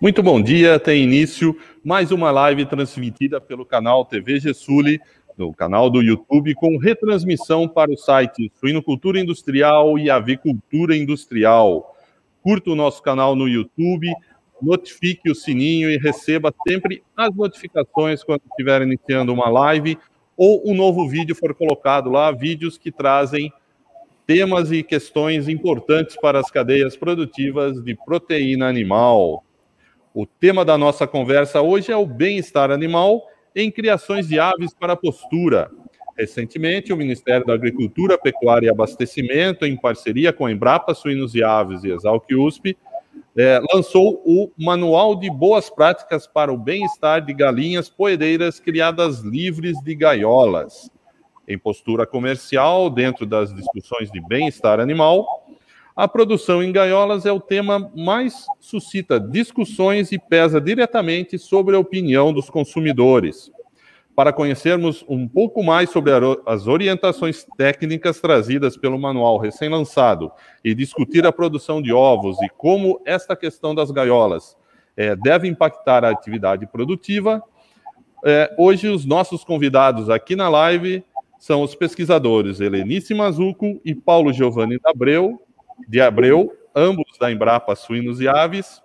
Muito bom dia, tem início mais uma live transmitida pelo canal TV Gessuli, no canal do YouTube, com retransmissão para o site Suinocultura Industrial e Avicultura Industrial. Curta o nosso canal no YouTube, notifique o sininho e receba sempre as notificações quando estiver iniciando uma live ou um novo vídeo for colocado lá, vídeos que trazem temas e questões importantes para as cadeias produtivas de proteína animal. O tema da nossa conversa hoje é o bem-estar animal em criações de aves para postura. Recentemente, o Ministério da Agricultura, Pecuária e Abastecimento, em parceria com a Embrapa Suínos e Aves e Exalc USP, é, lançou o Manual de Boas Práticas para o Bem-Estar de Galinhas Poedeiras Criadas Livres de Gaiolas. Em postura comercial, dentro das discussões de bem-estar animal, a produção em gaiolas é o tema mais suscita discussões e pesa diretamente sobre a opinião dos consumidores. Para conhecermos um pouco mais sobre as orientações técnicas trazidas pelo manual recém-lançado e discutir a produção de ovos e como esta questão das gaiolas é, deve impactar a atividade produtiva, é, hoje os nossos convidados aqui na live são os pesquisadores Helenice Mazuco e Paulo Giovanni Dabreu, de Abreu, ambos da Embrapa Suínos e Aves,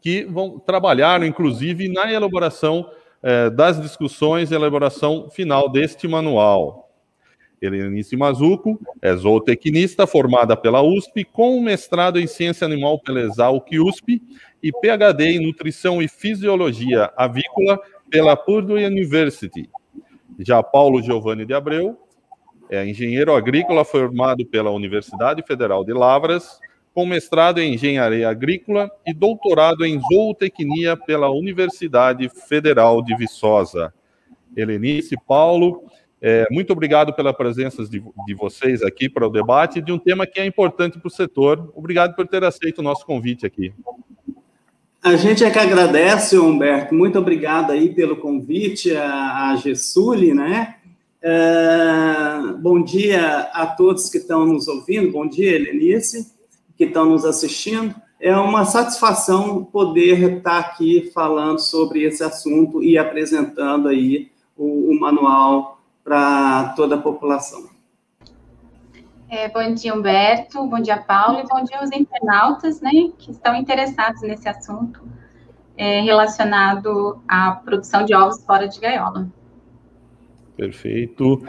que vão trabalhar, inclusive, na elaboração eh, das discussões e elaboração final deste manual. Helenice Mazuco é zootecnista formada pela USP, com mestrado em Ciência Animal pela Exalc USP e PhD em Nutrição e Fisiologia Avícola pela Purdue University. Já Paulo Giovanni de Abreu é engenheiro agrícola formado pela Universidade Federal de Lavras, com mestrado em engenharia agrícola e doutorado em zootecnia pela Universidade Federal de Viçosa. Helenice, Paulo, é, muito obrigado pela presença de, de, vocês aqui para o debate de um tema que é importante para o setor. Obrigado por ter aceito o nosso convite aqui. A gente é que agradece, Humberto. Muito obrigado aí pelo convite à, à Gessuli, né? Uh, bom dia a todos que estão nos ouvindo, bom dia, Helenice, que estão nos assistindo. É uma satisfação poder estar aqui falando sobre esse assunto e apresentando aí o, o manual para toda a população. É, bom dia, Humberto, bom dia, Paulo, e bom dia aos internautas né, que estão interessados nesse assunto é, relacionado à produção de ovos fora de gaiola. Perfeito.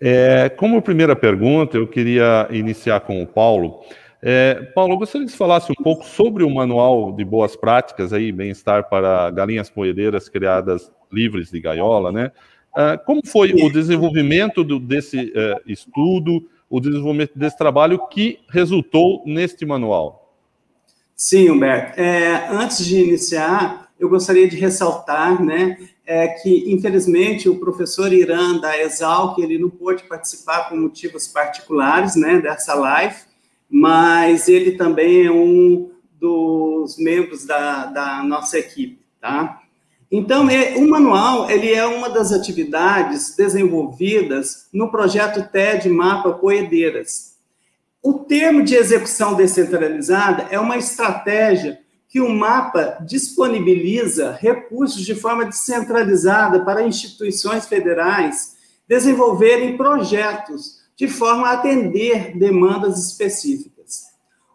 É, como primeira pergunta, eu queria iniciar com o Paulo. É, Paulo, eu gostaria que você falasse um pouco sobre o manual de boas práticas aí, bem-estar para galinhas poedeiras criadas livres de gaiola, né? É, como foi o desenvolvimento do, desse é, estudo, o desenvolvimento desse trabalho que resultou neste manual? Sim, Humberto. É, antes de iniciar, eu gostaria de ressaltar, né, é que, infelizmente, o professor Irã da Exalc, ele não pôde participar por motivos particulares, né, dessa live, mas ele também é um dos membros da, da nossa equipe, tá? Então, é, o manual, ele é uma das atividades desenvolvidas no projeto TED Mapa Poedeiras. O termo de execução descentralizada é uma estratégia que o mapa disponibiliza recursos de forma descentralizada para instituições federais desenvolverem projetos de forma a atender demandas específicas.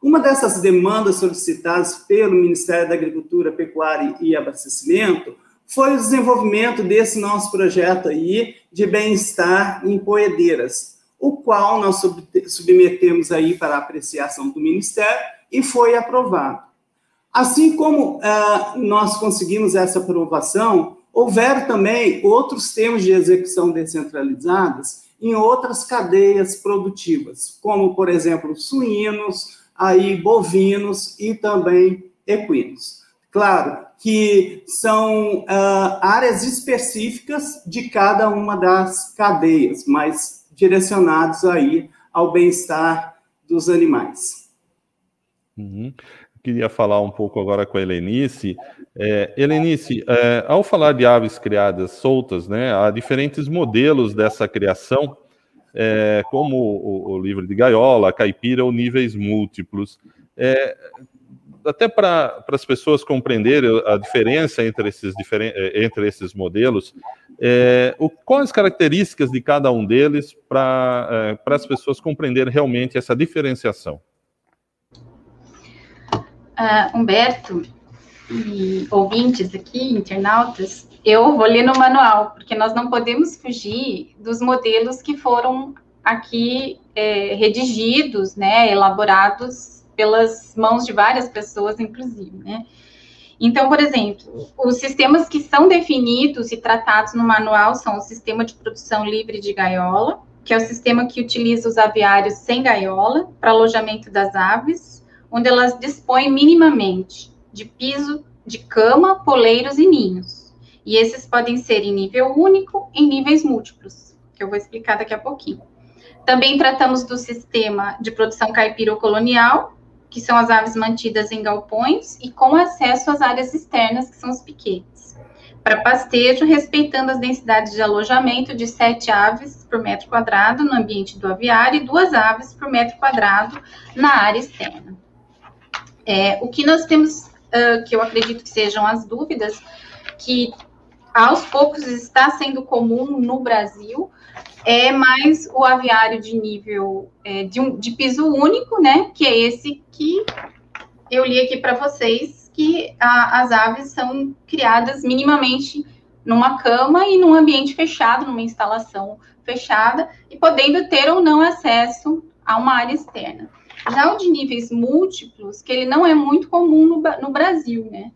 Uma dessas demandas solicitadas pelo Ministério da Agricultura, Pecuária e Abastecimento foi o desenvolvimento desse nosso projeto aí de bem-estar em poedeiras, o qual nós submetemos aí para apreciação do Ministério e foi aprovado. Assim como uh, nós conseguimos essa aprovação, houveram também outros termos de execução descentralizadas em outras cadeias produtivas, como, por exemplo, suínos, aí bovinos e também equinos. Claro que são uh, áreas específicas de cada uma das cadeias, mas direcionados aí ao bem-estar dos animais. Uhum queria falar um pouco agora com a Helenice. É, Helenice, é, ao falar de aves criadas soltas, né, há diferentes modelos dessa criação, é, como o, o livro de gaiola, caipira ou níveis múltiplos. É, até para as pessoas compreenderem a diferença entre esses, eh, entre esses modelos, é, o, quais as características de cada um deles para é, as pessoas compreenderem realmente essa diferenciação? Uh, Humberto e ouvintes aqui, internautas, eu vou ler no manual, porque nós não podemos fugir dos modelos que foram aqui é, redigidos, né, elaborados pelas mãos de várias pessoas, inclusive, né. Então, por exemplo, os sistemas que são definidos e tratados no manual são o sistema de produção livre de gaiola, que é o sistema que utiliza os aviários sem gaiola para alojamento das aves, onde elas dispõem minimamente de piso, de cama, poleiros e ninhos. E esses podem ser em nível único, em níveis múltiplos, que eu vou explicar daqui a pouquinho. Também tratamos do sistema de produção caipira colonial, que são as aves mantidas em galpões e com acesso às áreas externas, que são os piquetes. Para pastejo, respeitando as densidades de alojamento de sete aves por metro quadrado no ambiente do aviário e duas aves por metro quadrado na área externa. É, o que nós temos, uh, que eu acredito que sejam as dúvidas, que aos poucos está sendo comum no Brasil, é mais o aviário de nível é, de, um, de piso único, né? Que é esse que eu li aqui para vocês, que a, as aves são criadas minimamente numa cama e num ambiente fechado, numa instalação fechada, e podendo ter ou não acesso a uma área externa. Já o de níveis múltiplos, que ele não é muito comum no, no Brasil, né?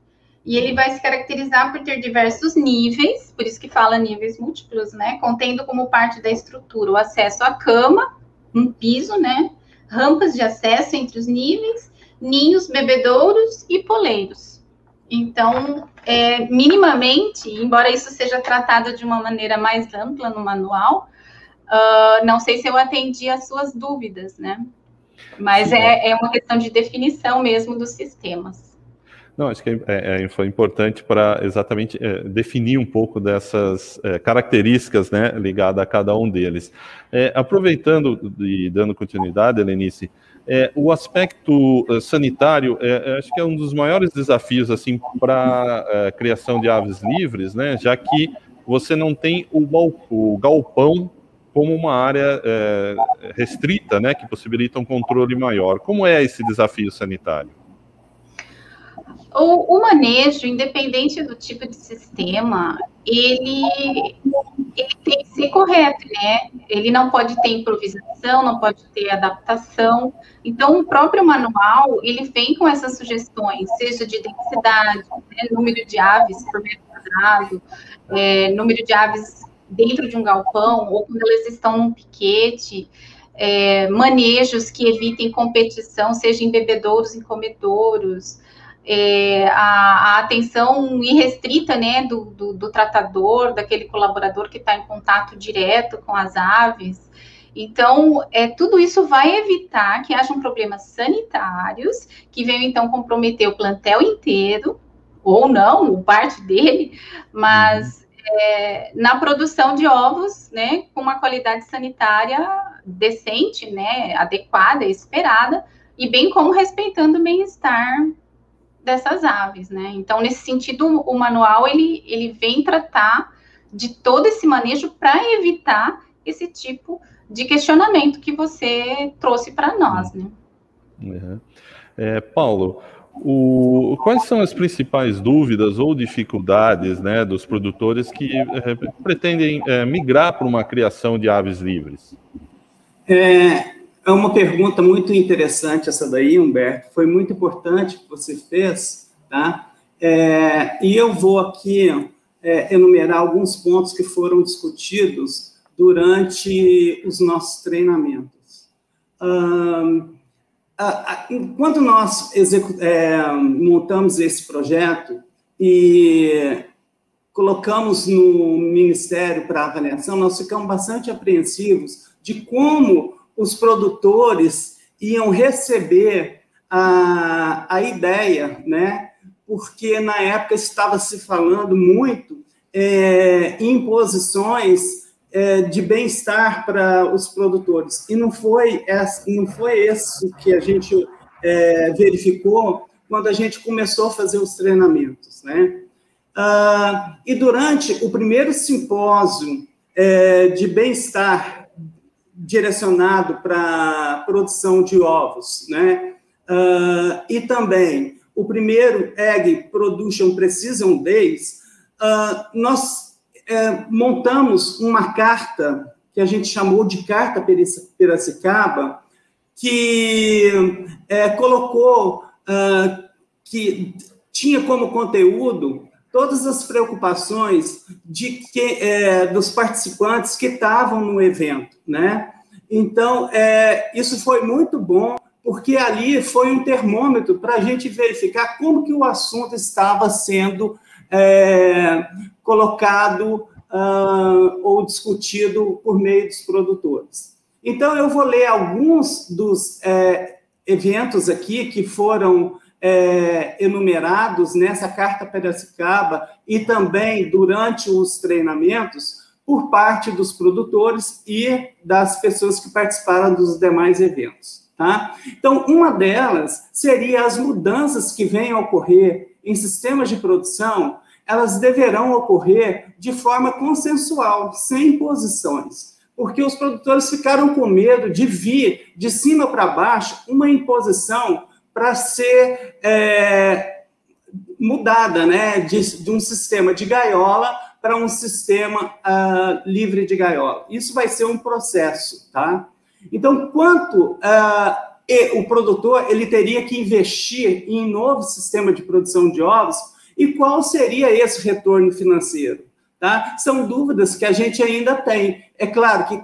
E ele vai se caracterizar por ter diversos níveis, por isso que fala níveis múltiplos, né? Contendo como parte da estrutura o acesso à cama, um piso, né? Rampas de acesso entre os níveis, ninhos, bebedouros e poleiros. Então, é, minimamente, embora isso seja tratado de uma maneira mais ampla no manual, uh, não sei se eu atendi às suas dúvidas, né? Mas é, é uma questão de definição mesmo dos sistemas. Não, acho que é, é, é foi importante para exatamente é, definir um pouco dessas é, características né, ligadas a cada um deles. É, aproveitando e dando continuidade, Helenice, é, o aspecto sanitário acho que é um dos maiores desafios assim para a criação de aves livres, né, já que você não tem o, o galpão como uma área restrita, né, que possibilita um controle maior. Como é esse desafio sanitário? O, o, manejo, independente do tipo de sistema, ele, ele tem que ser correto, né? Ele não pode ter improvisação, não pode ter adaptação. Então, o próprio manual, ele vem com essas sugestões, seja de densidade, né? número de aves por metro quadrado, é, número de aves dentro de um galpão, ou quando elas estão num piquete, é, manejos que evitem competição, seja em bebedouros e comedouros, é, a, a, atenção irrestrita né, do, do, do, tratador, daquele colaborador que está em contato direto com as aves. Então, é, tudo isso vai evitar que hajam problemas sanitários que venham, então, comprometer o plantel inteiro, ou não, parte dele, mas uhum. É, na produção de ovos, né, com uma qualidade sanitária decente, né, adequada, esperada, e bem como respeitando o bem-estar dessas aves, né? Então, nesse sentido, o manual ele, ele vem tratar de todo esse manejo para evitar esse tipo de questionamento que você trouxe para nós, né? Uhum. É, Paulo, o, quais são as principais dúvidas ou dificuldades né, dos produtores que é, pretendem é, migrar para uma criação de aves livres? É, é uma pergunta muito interessante essa daí, Humberto. Foi muito importante que você fez, tá? É, e eu vou aqui é, enumerar alguns pontos que foram discutidos durante os nossos treinamentos. Um, enquanto nós é, montamos esse projeto e colocamos no Ministério para avaliação, nós ficamos bastante apreensivos de como os produtores iam receber a, a ideia, né? Porque na época estava se falando muito é, em posições é, de bem-estar para os produtores. E não foi, essa, não foi isso que a gente é, verificou quando a gente começou a fazer os treinamentos, né? Uh, e durante o primeiro simpósio é, de bem-estar direcionado para produção de ovos, né? Uh, e também o primeiro Egg Production Precision Days, uh, nós é, montamos uma carta que a gente chamou de Carta Piracicaba, que é, colocou uh, que tinha como conteúdo todas as preocupações de que é, dos participantes que estavam no evento, né? Então, é, isso foi muito bom, porque ali foi um termômetro para a gente verificar como que o assunto estava sendo é, colocado uh, ou discutido por meio dos produtores. Então, eu vou ler alguns dos é, eventos aqui que foram é, enumerados nessa carta Piracicaba e também durante os treinamentos por parte dos produtores e das pessoas que participaram dos demais eventos. Tá? Então, uma delas seria as mudanças que venham a ocorrer em sistemas de produção, elas deverão ocorrer de forma consensual, sem imposições, porque os produtores ficaram com medo de vir de cima para baixo uma imposição para ser é, mudada, né, de, de, um sistema de gaiola para um sistema uh, livre de gaiola. Isso vai ser um processo, tá? Então, quanto uh, e o produtor ele teria que investir em um novo sistema de produção de ovos e qual seria esse retorno financeiro? Tá? São dúvidas que a gente ainda tem. É claro que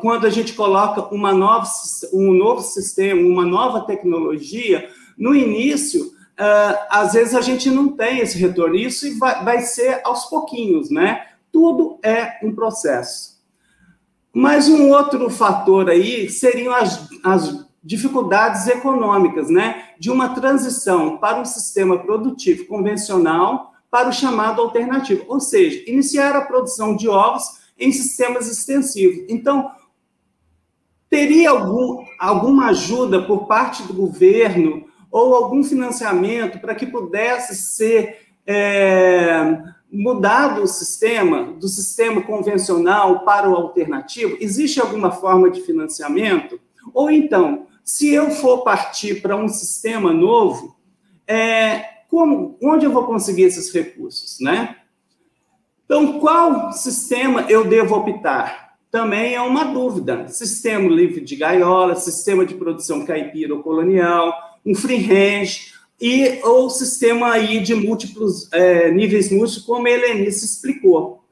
quando a gente coloca uma nova, um novo sistema, uma nova tecnologia, no início, uh, às vezes a gente não tem esse retorno. Isso vai, vai ser aos pouquinhos, né? Tudo é um processo. Mas um outro fator aí seriam as, as dificuldades econômicas, né? De uma transição para um sistema produtivo convencional para o chamado alternativo, ou seja, iniciar a produção de ovos em sistemas extensivos. Então, teria algum, alguma ajuda por parte do governo ou algum financiamento para que pudesse ser é, mudado o sistema, do sistema convencional para o alternativo? Existe alguma forma de financiamento? Ou então, se eu for partir para um sistema novo, é, como, onde eu vou conseguir esses recursos, né? Então, qual sistema eu devo optar? Também é uma dúvida. Sistema livre de gaiola, sistema de produção caipira ou colonial, um free range, e ou sistema aí de múltiplos é, níveis múltiplos, como a Helenice explicou.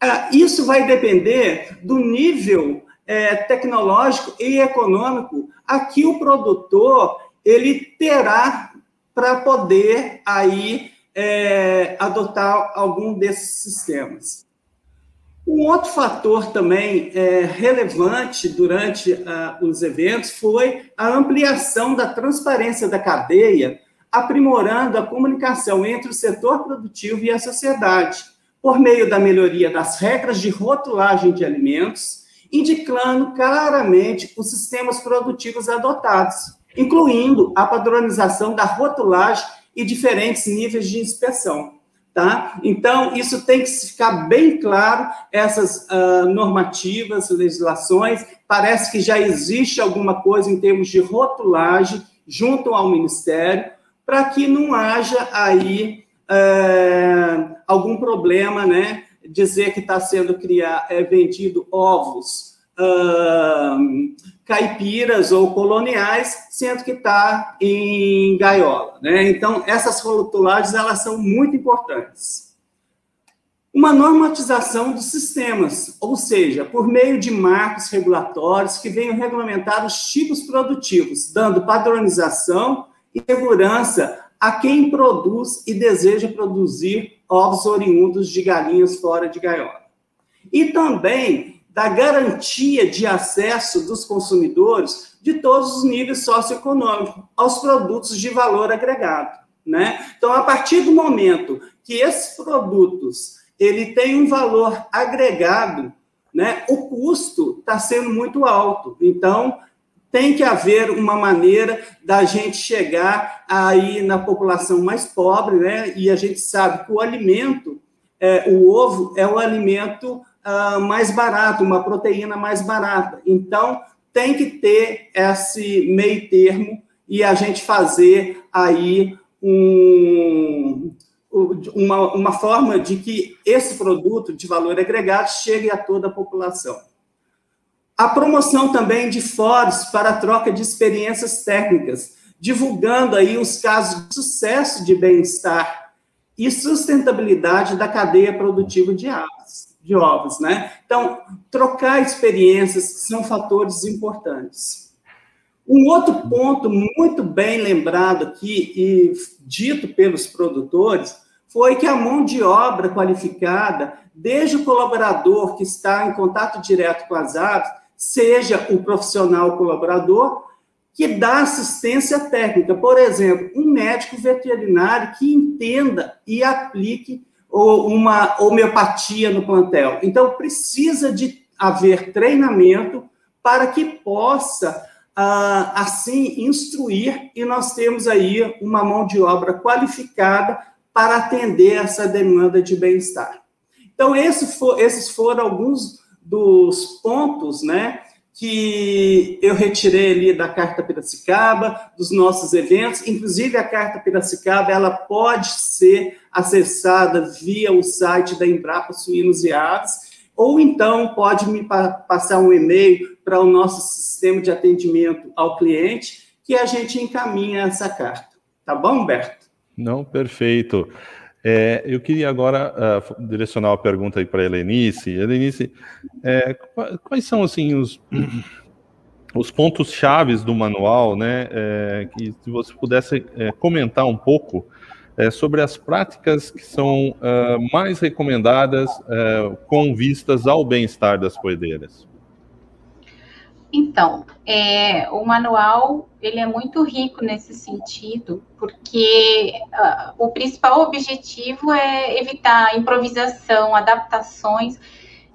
Ah, isso vai depender do nível é, tecnológico e econômico a que o produtor ele terá para poder aí é, adotar algum desses sistemas. Um outro fator também é, relevante durante uh, os eventos foi a ampliação da transparência da cadeia, aprimorando a comunicação entre o setor produtivo e a sociedade, por meio da melhoria das regras de rotulagem de alimentos, indicando claramente os sistemas produtivos adotados, incluindo a padronização da rotulagem e diferentes níveis de inspeção. Tá? Então, isso tem que ficar bem claro, essas uh, normativas, legislações, parece que já existe alguma coisa em termos de rotulagem junto ao Ministério, para que não haja aí uh, algum problema, né, dizer que está sendo criado, é, vendido ovos caipiras ou coloniais, sendo que está em gaiola. Né? Então, essas rotulagens elas são muito importantes. Uma normatização dos sistemas, ou seja, por meio de marcos regulatórios que venham regulamentar os tipos produtivos, dando padronização e segurança a quem produz e deseja produzir ovos oriundos de galinhas fora de gaiola. E também da garantia de acesso dos consumidores de todos os níveis socioeconômicos aos produtos de valor agregado, né? Então, a partir do momento que esses produtos ele tem um valor agregado, né? O custo está sendo muito alto. Então, tem que haver uma maneira da gente chegar aí na população mais pobre, né? E a gente sabe que o alimento, é, o ovo é o alimento uh, mais barato, uma proteína mais barata. Então, tem que ter esse meio termo e a gente fazer aí um, uma, uma forma de que esse produto de valor agregado chegue a toda a população. A promoção também de fóruns para a troca de experiências técnicas, divulgando aí os casos de sucesso de bem-estar e sustentabilidade da cadeia produtiva de aves, de ovos, né? Então, trocar experiências são fatores importantes. Um outro ponto muito bem lembrado aqui e dito pelos produtores foi que a mão de obra qualificada, desde o colaborador que está em contato direto com as aves, seja o profissional colaborador que dá assistência técnica. Por exemplo, um médico veterinário que entenda e aplique uma homeopatia no plantel. Então, precisa de haver treinamento para que possa, ah, assim, instruir, e nós temos aí uma mão de obra qualificada para atender essa demanda de bem-estar. Então, esses foram alguns dos pontos, né, que eu retirei ali da Carta Piracicaba, dos nossos eventos, inclusive a Carta Piracicaba, ela pode ser acessada via o site da Embrapa Suínos e Aves, ou então pode me passar um e-mail para o nosso sistema de atendimento ao cliente, que a gente encaminha essa carta. Tá bom, Humberto? Não, perfeito. É, eu queria agora uh, direcionar uma pergunta para a Helenice. Helenice, é, quais são assim os, os pontos chaves do manual, né? É, que se você pudesse é, comentar um pouco é, sobre as práticas que são uh, mais recomendadas uh, com vistas ao bem-estar das poedeiras. Então, é, o manual ele é muito rico nesse sentido, porque uh, o principal objetivo é evitar improvisação, adaptações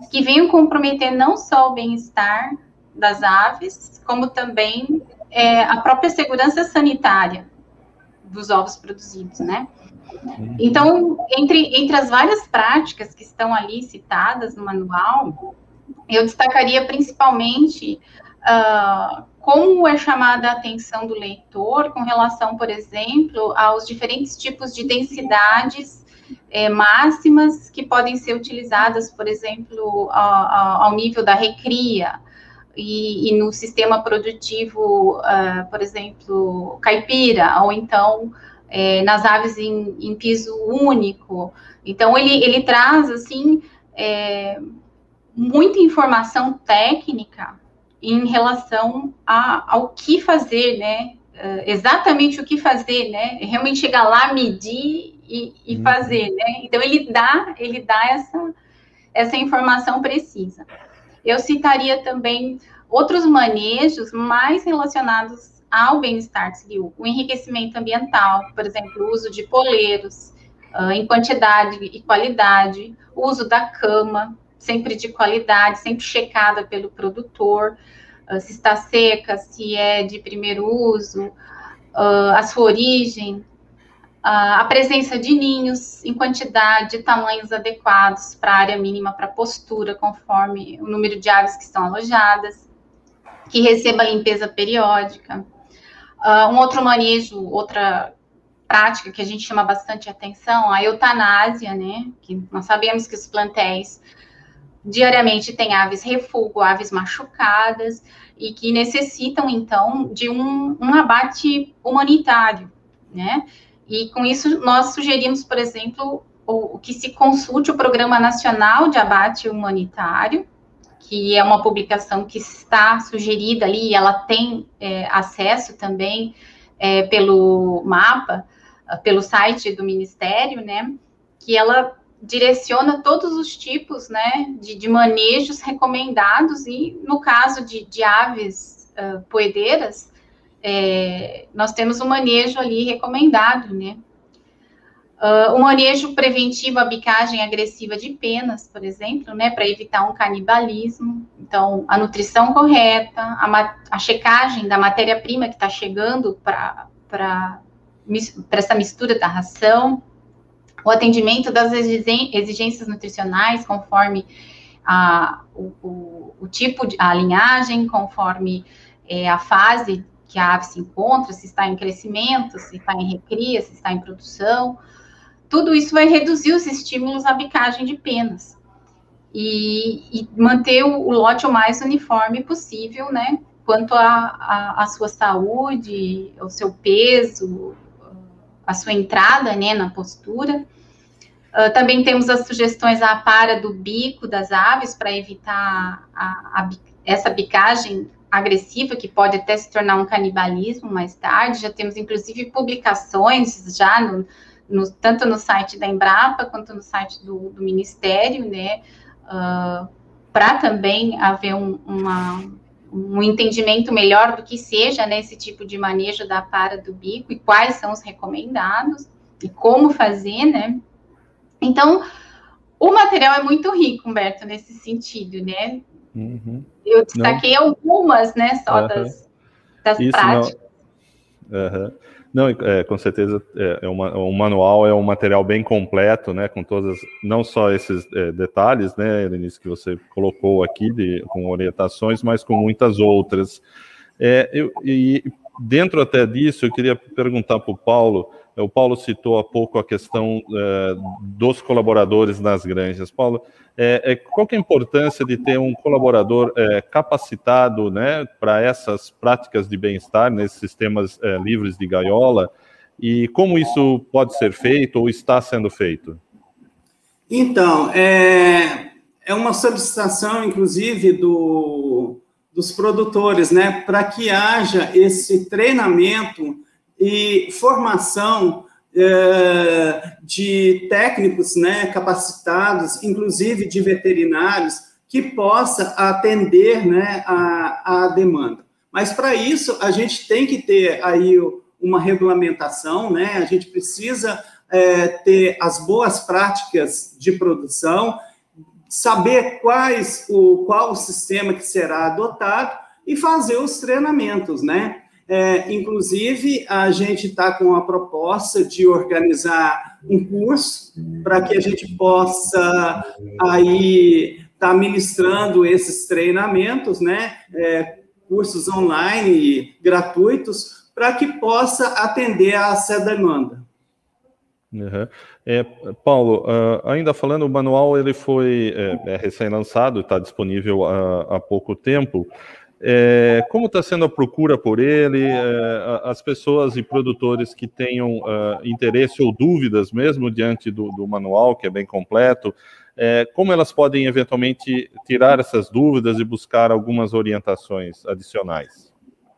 que venham comprometer não só o bem-estar das aves, como também é, a própria segurança sanitária dos ovos produzidos, né? Então, entre, entre as várias práticas que estão ali citadas no manual, eu destacaria principalmente uh, como é chamada a atenção do leitor com relação, por exemplo, aos diferentes tipos de densidades é, máximas que podem ser utilizadas, por exemplo, ao, ao nível da recria e, e no sistema produtivo, uh, por exemplo, caipira, ou então é, nas aves em, em, piso único. Então, ele, ele traz, assim, é, muita informação técnica em relação a, ao que fazer, né? Uh, exatamente o que fazer, né? Realmente chegar lá, medir e, e uhum. fazer, né? Então ele dá, ele dá essa, essa informação precisa. Eu citaria também outros manejos mais relacionados ao bem-estar civil, o enriquecimento ambiental, por exemplo, o uso de poleiros uh, em quantidade e qualidade, o uso da cama, sempre de qualidade, sempre checada pelo produtor, uh, se está seca, se é de primeiro uso, a sua origem, uh, a presença de ninhos em quantidade tamanhos adequados para a área mínima para postura, conforme o número de aves que estão alojadas, que receba limpeza periódica. um outro manejo, outra prática que a gente chama bastante atenção, a eutanásia, né? Que nós sabemos que os plantéis diariamente tem aves refúgio, aves machucadas, e que necessitam, então, de um, um abate humanitário, né? E com isso, nós sugerimos, por exemplo, o, que se consulte o Programa Nacional de Abate Humanitário, que é uma publicação que está sugerida ali, ela tem é, acesso também é, pelo mapa, pelo site do Ministério, né? Que ela direciona todos os tipos né, de, de manejos recomendados, e no caso de, de aves uh, poedeiras, é, nós temos um manejo ali recomendado, né? Uh, o manejo preventivo à bicagem agressiva de penas, por exemplo, né, para evitar um canibalismo. Então, a nutrição correta, a, a checagem da matéria-prima que está chegando para essa mistura da ração, o atendimento das exigências nutricionais conforme a, o, o, tipo de a linhagem, conforme é, a fase que a ave se encontra, se está em crescimento, se está em recria, se está em produção. Tudo isso vai reduzir os estímulos à bicagem de penas e, e manter o, o, lote o mais uniforme possível, né? Quanto à sua saúde, o seu peso, a sua entrada né, na postura. Uh, também temos as sugestões à para do bico das aves para evitar a, a, essa bicagem agressiva que pode até se tornar um canibalismo mais tarde. Já temos inclusive publicações já no, no, tanto no site da Embrapa quanto no site do, do Ministério, né, uh, para também haver um, uma, um entendimento melhor do que seja né, esse tipo de manejo da para do bico e quais são os recomendados e como fazer, né? Então, o material é muito rico, Humberto, nesse sentido, né? Uhum. Eu destaquei não. algumas, né, só uhum. das, das Isso práticas. Não. Uhum. Não, é, com certeza é, é uma, um manual é um material bem completo, né, com todas, não só esses é, detalhes, né, Elenice, que você colocou aqui, de, com orientações, mas com muitas outras. É, eu, e dentro até disso, eu queria perguntar para o Paulo, o Paulo citou há pouco a questão é, dos colaboradores nas granjas. Paulo, é, é, qual é a importância de ter um colaborador é, capacitado né, para essas práticas de bem-estar nesses sistemas é, livres de gaiola? E como isso pode ser feito ou está sendo feito? Então, é, é uma solicitação, inclusive, do, dos produtores, né, para que haja esse treinamento e formação é, de técnicos né, capacitados, inclusive de veterinários, que possa atender né, a, a demanda. Mas para isso a gente tem que ter aí uma regulamentação, né? A gente precisa é, ter as boas práticas de produção, saber quais o qual o sistema que será adotado e fazer os treinamentos, né? É, inclusive, a gente está com a proposta de organizar um curso para que a gente possa aí estar tá ministrando esses treinamentos, né? É, cursos online gratuitos para que possa atender a essa demanda. Uhum. É, Paulo, uh, ainda falando, o manual ele foi é, é recém-lançado, está disponível há, há pouco tempo. É, como está sendo a procura por ele? É, as pessoas e produtores que tenham uh, interesse ou dúvidas mesmo diante do, do manual, que é bem completo, é, como elas podem eventualmente tirar essas dúvidas e buscar algumas orientações adicionais?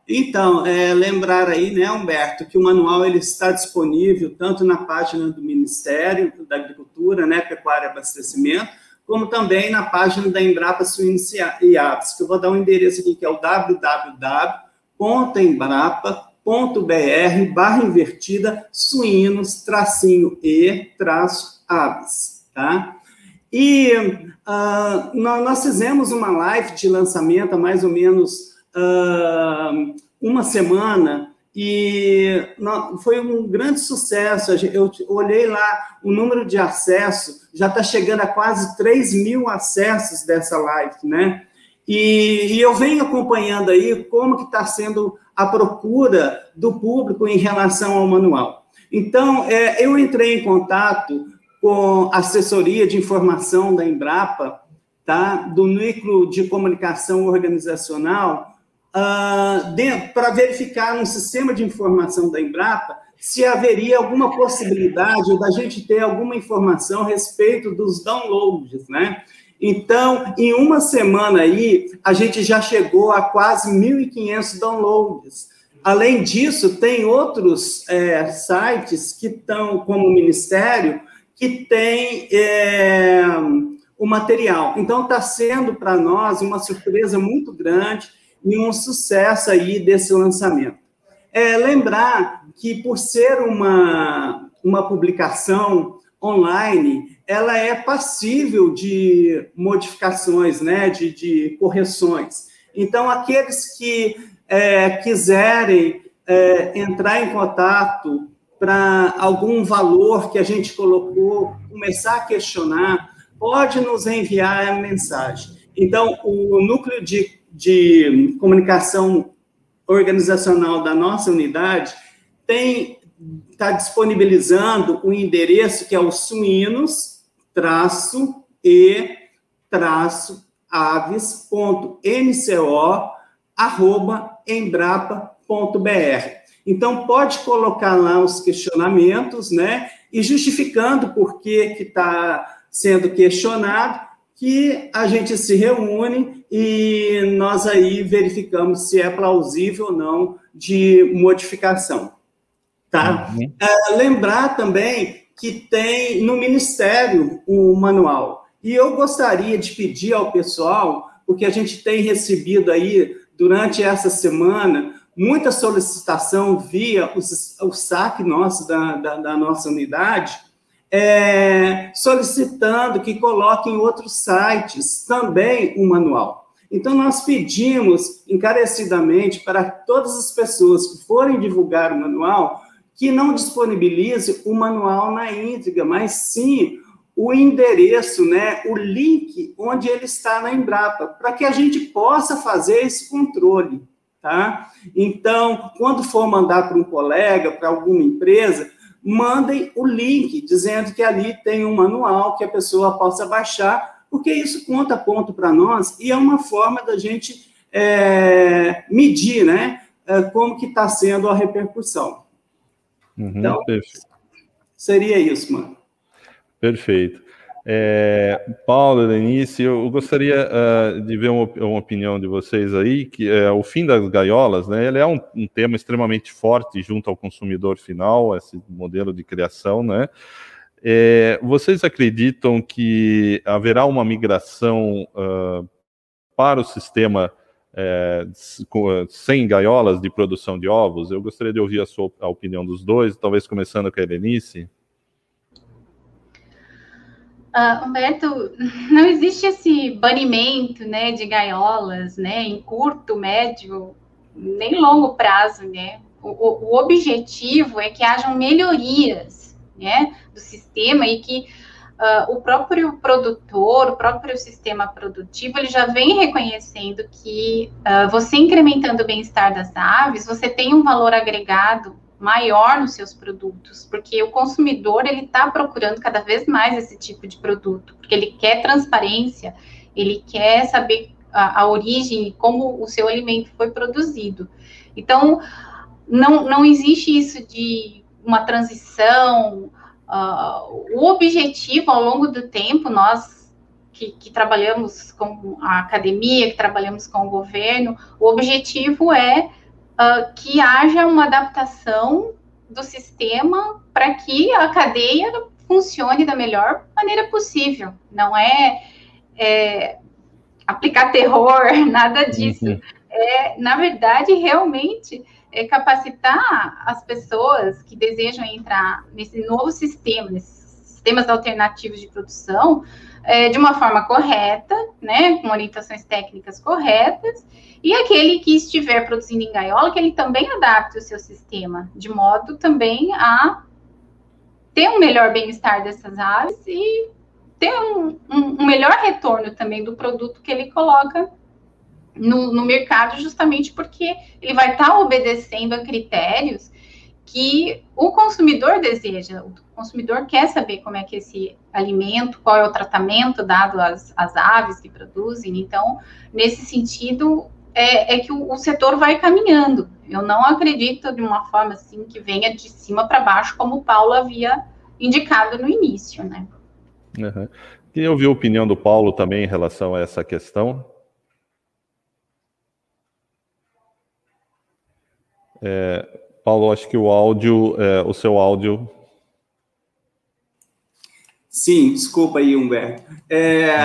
Então, é, lembrar aí, né, Humberto, que o manual ele está disponível tanto na página do Ministério da Agricultura, né, Pecuária e Abastecimento, como também na página da Embrapa Suínos e Aves, que eu vou dar um endereço aqui, que é o www.embrapa.br barra invertida suínos tracinho e traço aves, tá? E uh, nós fizemos uma live de lançamento há mais ou menos uh, uma semana e foi um grande sucesso. Eu olhei lá o número de acessos, já está chegando a quase 3 mil acessos dessa live, né? E, e eu venho acompanhando aí como que está sendo a procura do público em relação ao manual. Então, é, eu entrei em contato com a assessoria de informação da Embrapa, tá? do Núcleo de Comunicação Organizacional, uh, para verificar no sistema de informação da Embrapa se haveria alguma possibilidade da gente ter alguma informação a respeito dos downloads, né? Então, em uma semana aí, a gente já chegou a quase 1.500 downloads. Além disso, tem outros é, sites que estão, como o Ministério, que tem é, o material. Então, está sendo para nós uma surpresa muito grande e um sucesso aí desse lançamento. É, lembrar que por ser uma, uma publicação online, ela é passível de modificações, né, de, de correções. Então, aqueles que é, quiserem é, entrar em contato para algum valor que a gente colocou, começar a questionar, pode nos enviar a mensagem. Então, o núcleo de, de comunicação organizacional da nossa unidade tem está disponibilizando o endereço que é o suínos traço e traço arroba embrapa.br. Então, pode colocar lá os questionamentos, né? E justificando por que está sendo questionado, que a gente se reúne e nós aí verificamos se é plausível ou não de modificação. Tá? Uhum. É, lembrar também que tem no Ministério o um manual. E eu gostaria de pedir ao pessoal, porque a gente tem recebido aí, durante essa semana, muita solicitação via o, o saque nosso da, da, da nossa unidade, é, solicitando que coloquem em outros sites também o manual. Então, nós pedimos encarecidamente para todas as pessoas que forem divulgar o manual que não disponibilize o manual na íntegra, mas sim o endereço, né, o link onde ele está na Embrapa, para que a gente possa fazer esse controle, tá? Então, quando for mandar para um colega, para alguma empresa, mandem o link dizendo que ali tem um manual que a pessoa possa baixar, porque isso conta ponto para nós e é uma forma da gente é, medir, né, é, como que está sendo a repercussão. Uhum, então, perfeito. seria isso, mano. Perfeito. É, Paulo, Denise, eu gostaria uh, de ver uma, uma, opinião de vocês aí, que é o fim das gaiolas, né? Ele é um, um, tema extremamente forte junto ao consumidor final, esse modelo de criação, né? É, vocês acreditam que haverá uma migração uh, para o sistema é, sem gaiolas de produção de ovos? Eu gostaria de ouvir a sua a opinião dos dois, talvez começando com a Helenice. Uh, Humberto, não existe esse banimento né, de gaiolas né, em curto, médio, nem longo prazo. Né? O, o, o objetivo é que hajam melhorias né, do sistema e que uh, o próprio produtor, o próprio sistema produtivo, ele já vem reconhecendo que uh, você incrementando o bem-estar das aves, você tem um valor agregado maior nos seus produtos, porque o consumidor ele está procurando cada vez mais esse tipo de produto, porque ele quer transparência, ele quer saber a, a origem, como o seu alimento foi produzido. Então, não, não existe isso de uma transição, Uh, o objetivo ao longo do tempo, nós que, que, trabalhamos com a academia, que trabalhamos com o governo, o objetivo é uh, que haja uma adaptação do sistema para que a cadeia funcione da melhor maneira possível. Não é, é aplicar terror, nada disso. Uhum. É, na verdade, realmente é capacitar as pessoas que desejam entrar nesse novo sistema, nesses sistemas alternativos de produção, é, de uma forma correta, né, com orientações técnicas corretas, e aquele que estiver produzindo em gaiola, que ele também adapte o seu sistema, de modo também a ter um melhor bem-estar dessas aves e ter um, um, um melhor retorno também do produto que ele coloca no, no mercado, justamente porque ele vai estar tá obedecendo a critérios que o consumidor deseja. O consumidor quer saber como é que esse alimento, qual é o tratamento dado às, às aves que produzem. Então, nesse sentido, é, é que o, o, setor vai caminhando. Eu não acredito de uma forma assim que venha de cima para baixo, como o Paulo havia indicado no início, né? Uhum. Queria ouvir a opinião do Paulo também em relação a essa questão. É, Paulo, acho que o áudio, é, o seu áudio. Sim, desculpa aí, Humberto. É,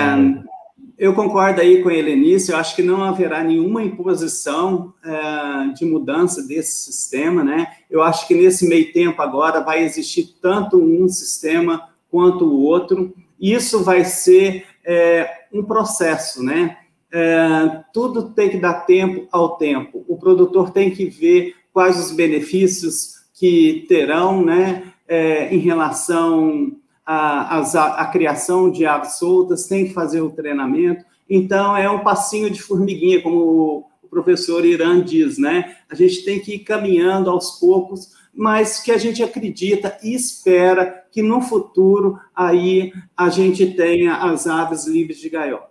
Eu concordo aí com a Helenice, eu acho que não haverá nenhuma imposição é, de mudança desse sistema, né? Eu acho que nesse meio tempo agora vai existir tanto um sistema quanto o outro. Isso vai ser é, um processo, né? É, tudo tem que dar tempo ao tempo. O produtor tem que ver quais os benefícios que terão, né, é, em relação à criação de aves soltas, tem que fazer o treinamento. Então, é um passinho de formiguinha, como o professor Irã diz, né? A gente tem que ir caminhando aos poucos, mas que a gente acredita e espera que no futuro aí a gente tenha as aves livres de gaiola.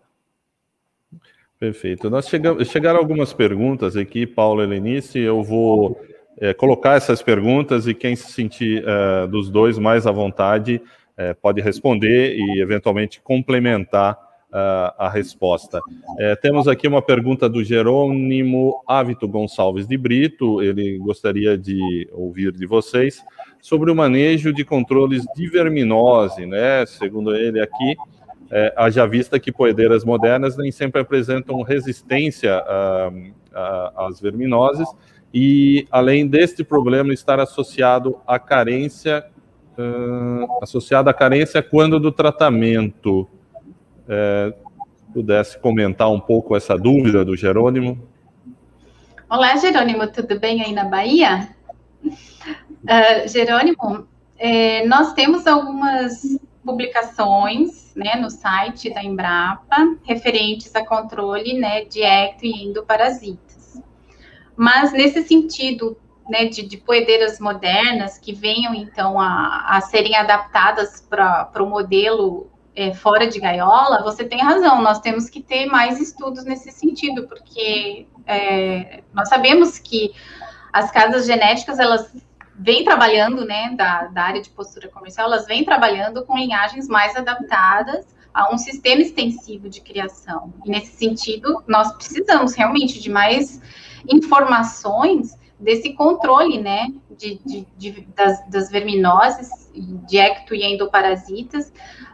Perfeito. Nós chegamos, chegaram algumas perguntas aqui, Paulo Helenice, eu vou é, colocar essas perguntas e quem se sentir é, dos dois mais à vontade é, pode responder e eventualmente complementar é, a resposta. É, temos aqui uma pergunta do Jerônimo Ávito Gonçalves de Brito, ele gostaria de ouvir de vocês sobre o manejo de controles de verminose, né? Segundo ele aqui, é, haja vista que poedeiras modernas nem sempre apresentam resistência às verminoses, e além deste problema estar associado à carência, uh, associado à carência quando do tratamento. É, pudesse comentar um pouco essa dúvida do Jerônimo. Olá, Jerônimo, tudo bem aí na Bahia? Uh, Jerônimo, é, nós temos algumas publicações né, no site da Embrapa referentes a controle né, de ecto e endoparasitas. Mas nesse sentido né, de, de poedeiras modernas que venham então a, a serem adaptadas para o modelo é, fora de gaiola, você tem razão, nós temos que ter mais estudos nesse sentido, porque é, nós sabemos que as casas genéticas elas vem trabalhando, né, da, da área de postura comercial, elas vêm trabalhando com linhagens mais adaptadas a um sistema extensivo de criação. E nesse sentido, nós precisamos realmente de mais informações desse controle, né, de, de, de das, das, verminoses, de ecto e endoparasitas,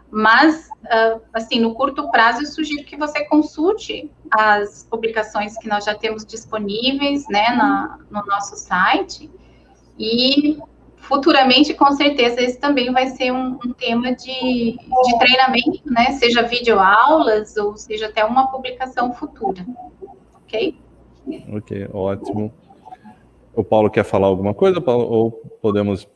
mas, uh, assim, no curto prazo, eu sugiro que você consulte as publicações que nós já temos disponíveis, né, na, no nosso site, e futuramente, com certeza, esse também vai ser um, um tema de, de treinamento, né? Seja videoaulas ou seja até uma publicação futura. Ok? Ok, ótimo. O Paulo quer falar alguma coisa, Paulo, ou podemos.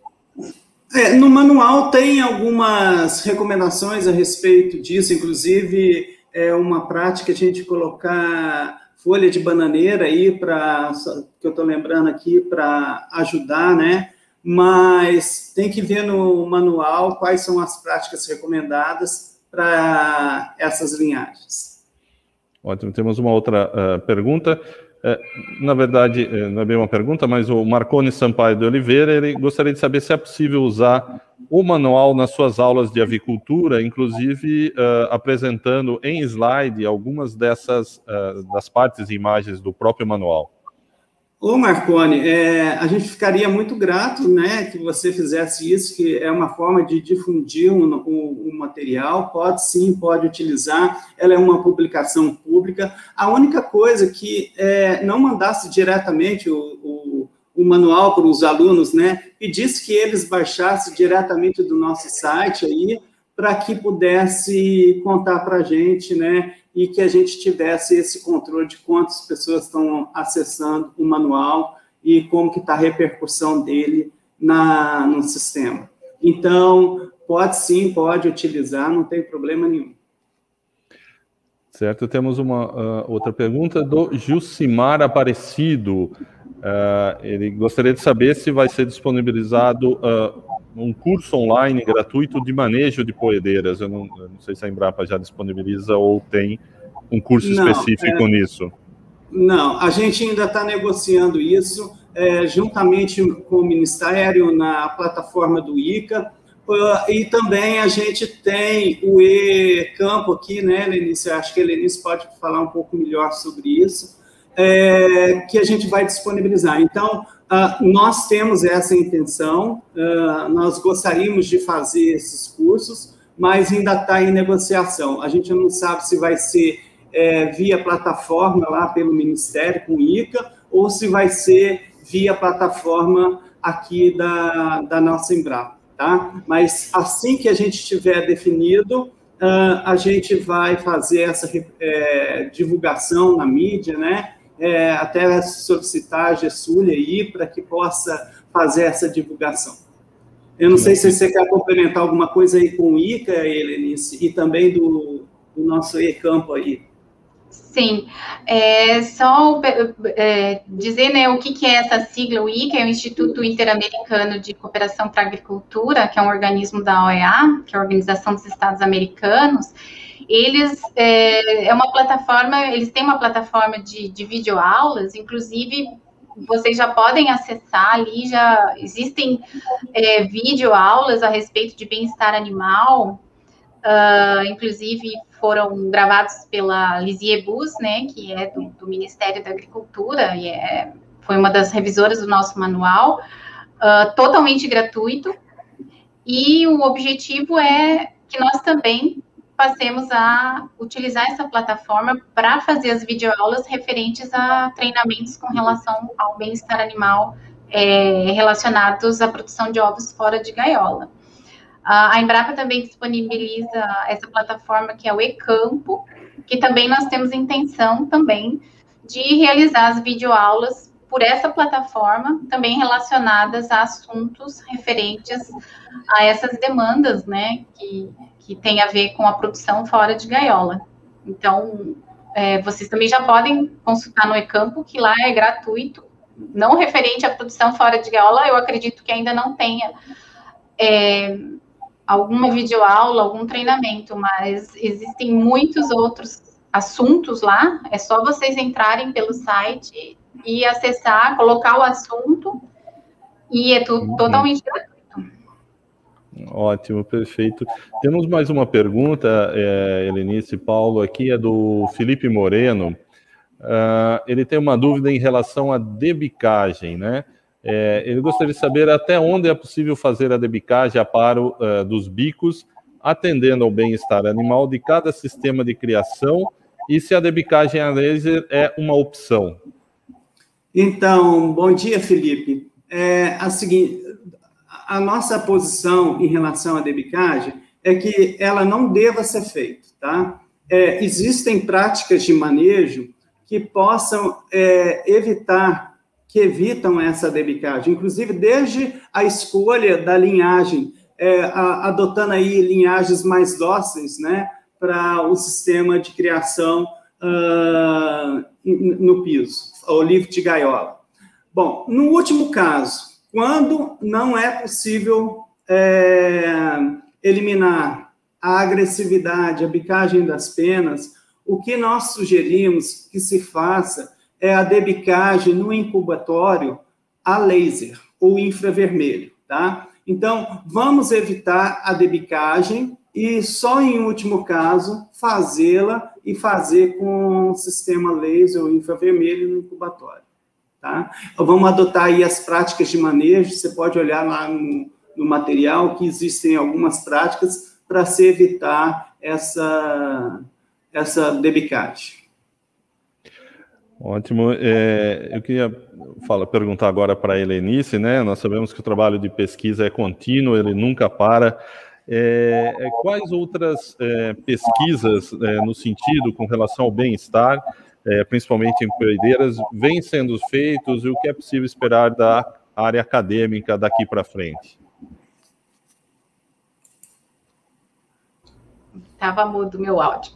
É, no manual tem algumas recomendações a respeito disso, inclusive é uma prática a gente colocar folha de bananeira aí para que eu estou lembrando aqui para ajudar, né? Mas tem que ver no manual quais são as práticas recomendadas para essas linhagens. Ótimo. Temos uma outra uh, pergunta. Uh, na verdade, uh, não é bem uma pergunta, mas o Marcone Sampaio de Oliveira ele gostaria de saber se é possível usar o manual nas suas aulas de avicultura, inclusive uh, apresentando em slide algumas dessas uh, das partes e imagens do próprio manual. Ô Marcone, é, a gente ficaria muito grato, né, que você fizesse isso, que é uma forma de difundir o um, um, um material, pode sim, pode utilizar, ela é uma publicação pública. A única coisa que é, não mandasse diretamente o, o o manual para os alunos, né? Pedisse que eles baixassem diretamente do nosso site aí, para que pudesse contar para a gente, né? E que a gente tivesse esse controle de quantas pessoas estão acessando o manual e como que está a repercussão dele na, no sistema. Então, pode sim, pode utilizar, não tem problema nenhum. Certo, temos uma uh, outra pergunta do Gilcimar Aparecido. Uh, ele gostaria de saber se vai ser disponibilizado uh, um curso online gratuito de manejo de poedeiras. Eu não, eu não, sei se a Embrapa já disponibiliza ou tem um curso não, específico é... nisso. Não, a gente ainda está negociando isso é, juntamente com o Ministério na plataforma do ICA. Uh, e também a gente tem o E-Campo aqui, né, Lenice? Acho que a Lenice pode falar um pouco melhor sobre isso é, que a gente vai disponibilizar. Então, uh, nós temos essa intenção, uh, nós gostaríamos de fazer esses cursos, mas ainda está em negociação. A gente não sabe se vai ser é, via plataforma lá pelo Ministério, com o ICA, ou se vai ser via plataforma aqui da, da nossa Embrapa, tá? Mas assim que a gente tiver definido, uh, a gente vai fazer essa é, divulgação na mídia, né? É, até solicitar a GESUL aí para que possa fazer essa divulgação. Eu não sei se você quer complementar alguma coisa aí com o ICA, Helenice, e também do, do nosso e-campo aí. Sim, é, só é, dizer né, o que, que é essa sigla, o ICA, é o Instituto Interamericano de Cooperação para a Agricultura, que é um organismo da OEA, que é a Organização dos Estados Americanos, eles é, é uma plataforma, eles têm uma plataforma de, de videoaulas, inclusive vocês já podem acessar ali, já existem é, videoaulas a respeito de bem-estar animal, uh, inclusive foram gravados pela Lizie Bus, né, que é do, do, Ministério da Agricultura, e é, foi uma das revisoras do nosso manual, uh, totalmente gratuito, e o objetivo é que nós também passemos a utilizar essa plataforma para fazer as videoaulas referentes a treinamentos com relação ao bem-estar animal é, relacionados à produção de ovos fora de gaiola. A Embrapa também disponibiliza essa plataforma que é o eCampo, que também nós temos intenção também de realizar as videoaulas por essa plataforma, também relacionadas a assuntos referentes a essas demandas, né, que, que tem a ver com a produção fora de gaiola. Então, é, vocês também já podem consultar no eCampo, que lá é gratuito, não referente à produção fora de gaiola, eu acredito que ainda não tenha é, alguma videoaula, algum treinamento, mas existem muitos outros assuntos lá. É só vocês entrarem pelo site e acessar, colocar o assunto e é tudo uhum. totalmente gratuito. Ótimo, perfeito. Temos mais uma pergunta, é, Helenice e Paulo, aqui é do Felipe Moreno. Uh, ele tem uma dúvida em relação à debicagem, né? É, ele gostaria de saber até onde é possível fazer a debicagem a paro uh, dos bicos, atendendo ao bem-estar animal de cada sistema de criação e se a debicagem a laser é uma opção. Então, bom dia, Felipe. É a seguinte, a nossa posição em relação à debicagem é que ela não deva ser feita, tá? É, existem práticas de manejo que possam é, evitar que evitam essa debicagem, inclusive desde a escolha da linhagem, é, a, adotando aí linhagens mais dóceis, né, para o sistema de criação uh, no piso, o livro de gaiola. Bom, no último caso, quando não é possível é, eliminar a agressividade, a bicagem das penas, o que nós sugerimos que se faça é a debicagem no incubatório a laser ou infravermelho, tá? Então, vamos evitar a debicagem e só em último caso fazê-la e fazer com sistema laser ou infravermelho no incubatório, tá? Então, vamos adotar aí as práticas de manejo, você pode olhar lá no, no material que existem algumas práticas para se evitar essa essa debicagem. Ótimo. É, eu queria falar, perguntar agora para a Helenice, né? Nós sabemos que o trabalho de pesquisa é contínuo, ele nunca para. É, é quais outras é, pesquisas é, no sentido com relação ao bem-estar, é, principalmente em coideiras, vêm sendo feitos e o que é possível esperar da área acadêmica daqui para frente? Estava mudo meu áudio.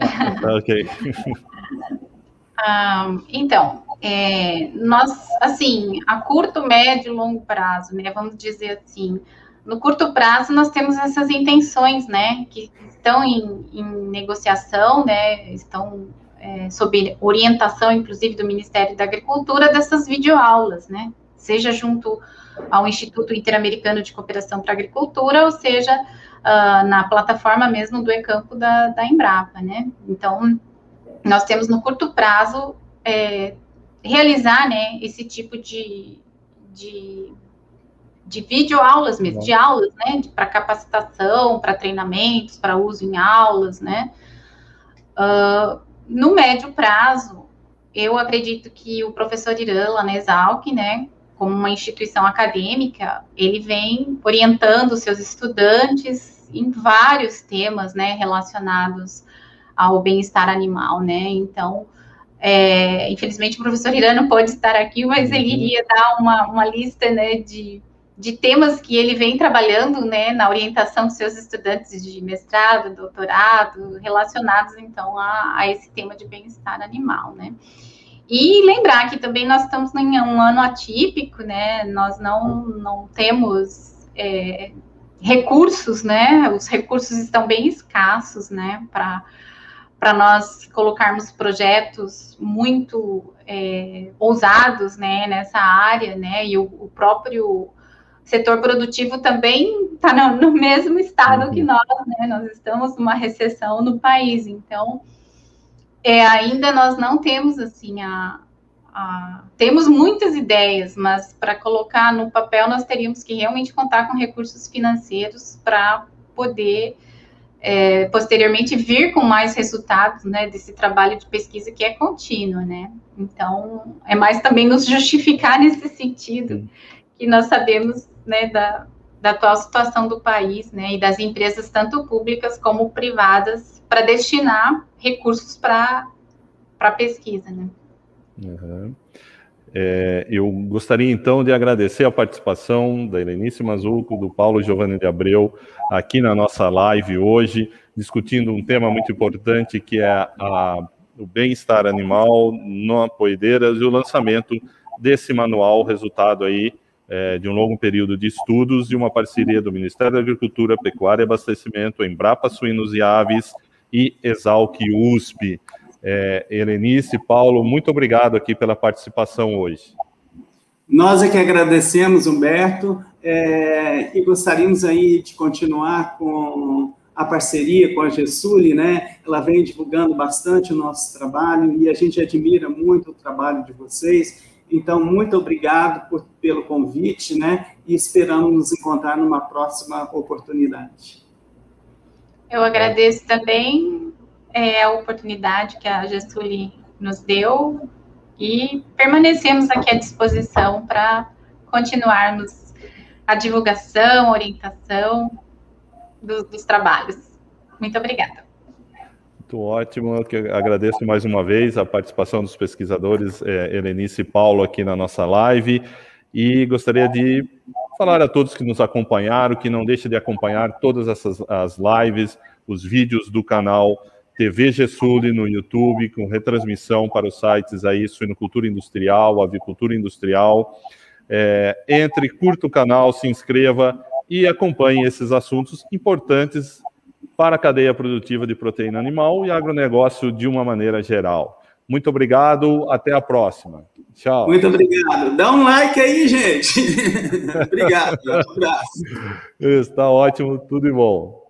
ok. Então, é, nós, assim, a curto, médio e longo prazo, né, vamos dizer assim, no curto prazo nós temos essas intenções, né, que estão em, em negociação, né, estão é, sob orientação, inclusive, do Ministério da Agricultura, dessas videoaulas, né, seja junto ao Instituto Interamericano de Cooperação para a Agricultura, ou seja, uh, na plataforma mesmo do E-Campo da, da Embrapa, né, então nós temos no curto prazo é, realizar né, esse tipo de, de de videoaulas mesmo, de aulas, né, para capacitação, para treinamentos, para uso em aulas, né. Uh, no médio prazo, eu acredito que o professor Irã, lá na Exalc, né, como uma instituição acadêmica, ele vem orientando seus estudantes em vários temas, né, relacionados ao bem-estar animal, né, então, é, infelizmente o professor Irã não pode estar aqui, mas ele uhum. iria dar uma, uma lista, né, de de temas que ele vem trabalhando, né, na orientação dos seus estudantes de mestrado, doutorado, relacionados, então, a, a esse tema de bem-estar animal, né. E lembrar que também nós estamos em um ano atípico, né, nós não, não temos é, recursos, né, os recursos estão bem escassos, né, para para nós colocarmos projetos muito é, ousados né, nessa área, né, e o, o próprio setor produtivo também está no, no, mesmo estado uhum. que nós, né? Nós estamos numa recessão no país, então é, ainda nós não temos assim a, a temos muitas ideias, mas para colocar no papel nós teríamos que realmente contar com recursos financeiros para poder é, posteriormente vir com mais resultados, né, desse trabalho de pesquisa que é contínuo, né? Então é mais também nos justificar nesse sentido que nós sabemos né, da, da atual situação do país, né, e das empresas tanto públicas como privadas para destinar recursos para para pesquisa, né? Uhum. É, eu gostaria então de agradecer a participação da Helenice Mazuco, do Paulo Giovanni de Abreu, aqui na nossa live hoje, discutindo um tema muito importante que é a, o bem-estar animal no Apoideiras e o lançamento desse manual, resultado aí é, de um longo período de estudos e uma parceria do Ministério da Agricultura, Pecuária e Abastecimento, Embrapa Suínos e Aves e Exalc USP. É, Helenice, Paulo, muito obrigado aqui pela participação hoje. Nós é que agradecemos, Humberto, é, e gostaríamos aí de continuar com a parceria com a Gesuli, né? Ela vem divulgando bastante o nosso trabalho e a gente admira muito o trabalho de vocês então, muito obrigado por, pelo convite, né? E esperamos nos encontrar numa próxima oportunidade. Eu agradeço também é, a oportunidade que a Gestuli nos deu e permanecemos aqui à disposição para continuarmos a divulgação, orientação do, dos trabalhos. Muito obrigada. Muito ótimo, que agradeço mais uma vez a participação dos pesquisadores é, Helenice e Paulo aqui na nossa live e gostaria de falar a todos que nos acompanharam, que não deixem de acompanhar todas essas as lives, os vídeos do canal TV Gesuli no YouTube, com retransmissão para os sites aí Suinocultura Industrial, Avicultura Industrial. É, entre, curta o canal, se inscreva e acompanhe esses assuntos importantes para a cadeia produtiva de proteína animal e agronegócio de uma maneira geral. Muito obrigado, até a próxima. Tchau. Muito obrigado. Dá um like aí, gente. obrigado. Um abraço. Está ótimo, tudo de bom.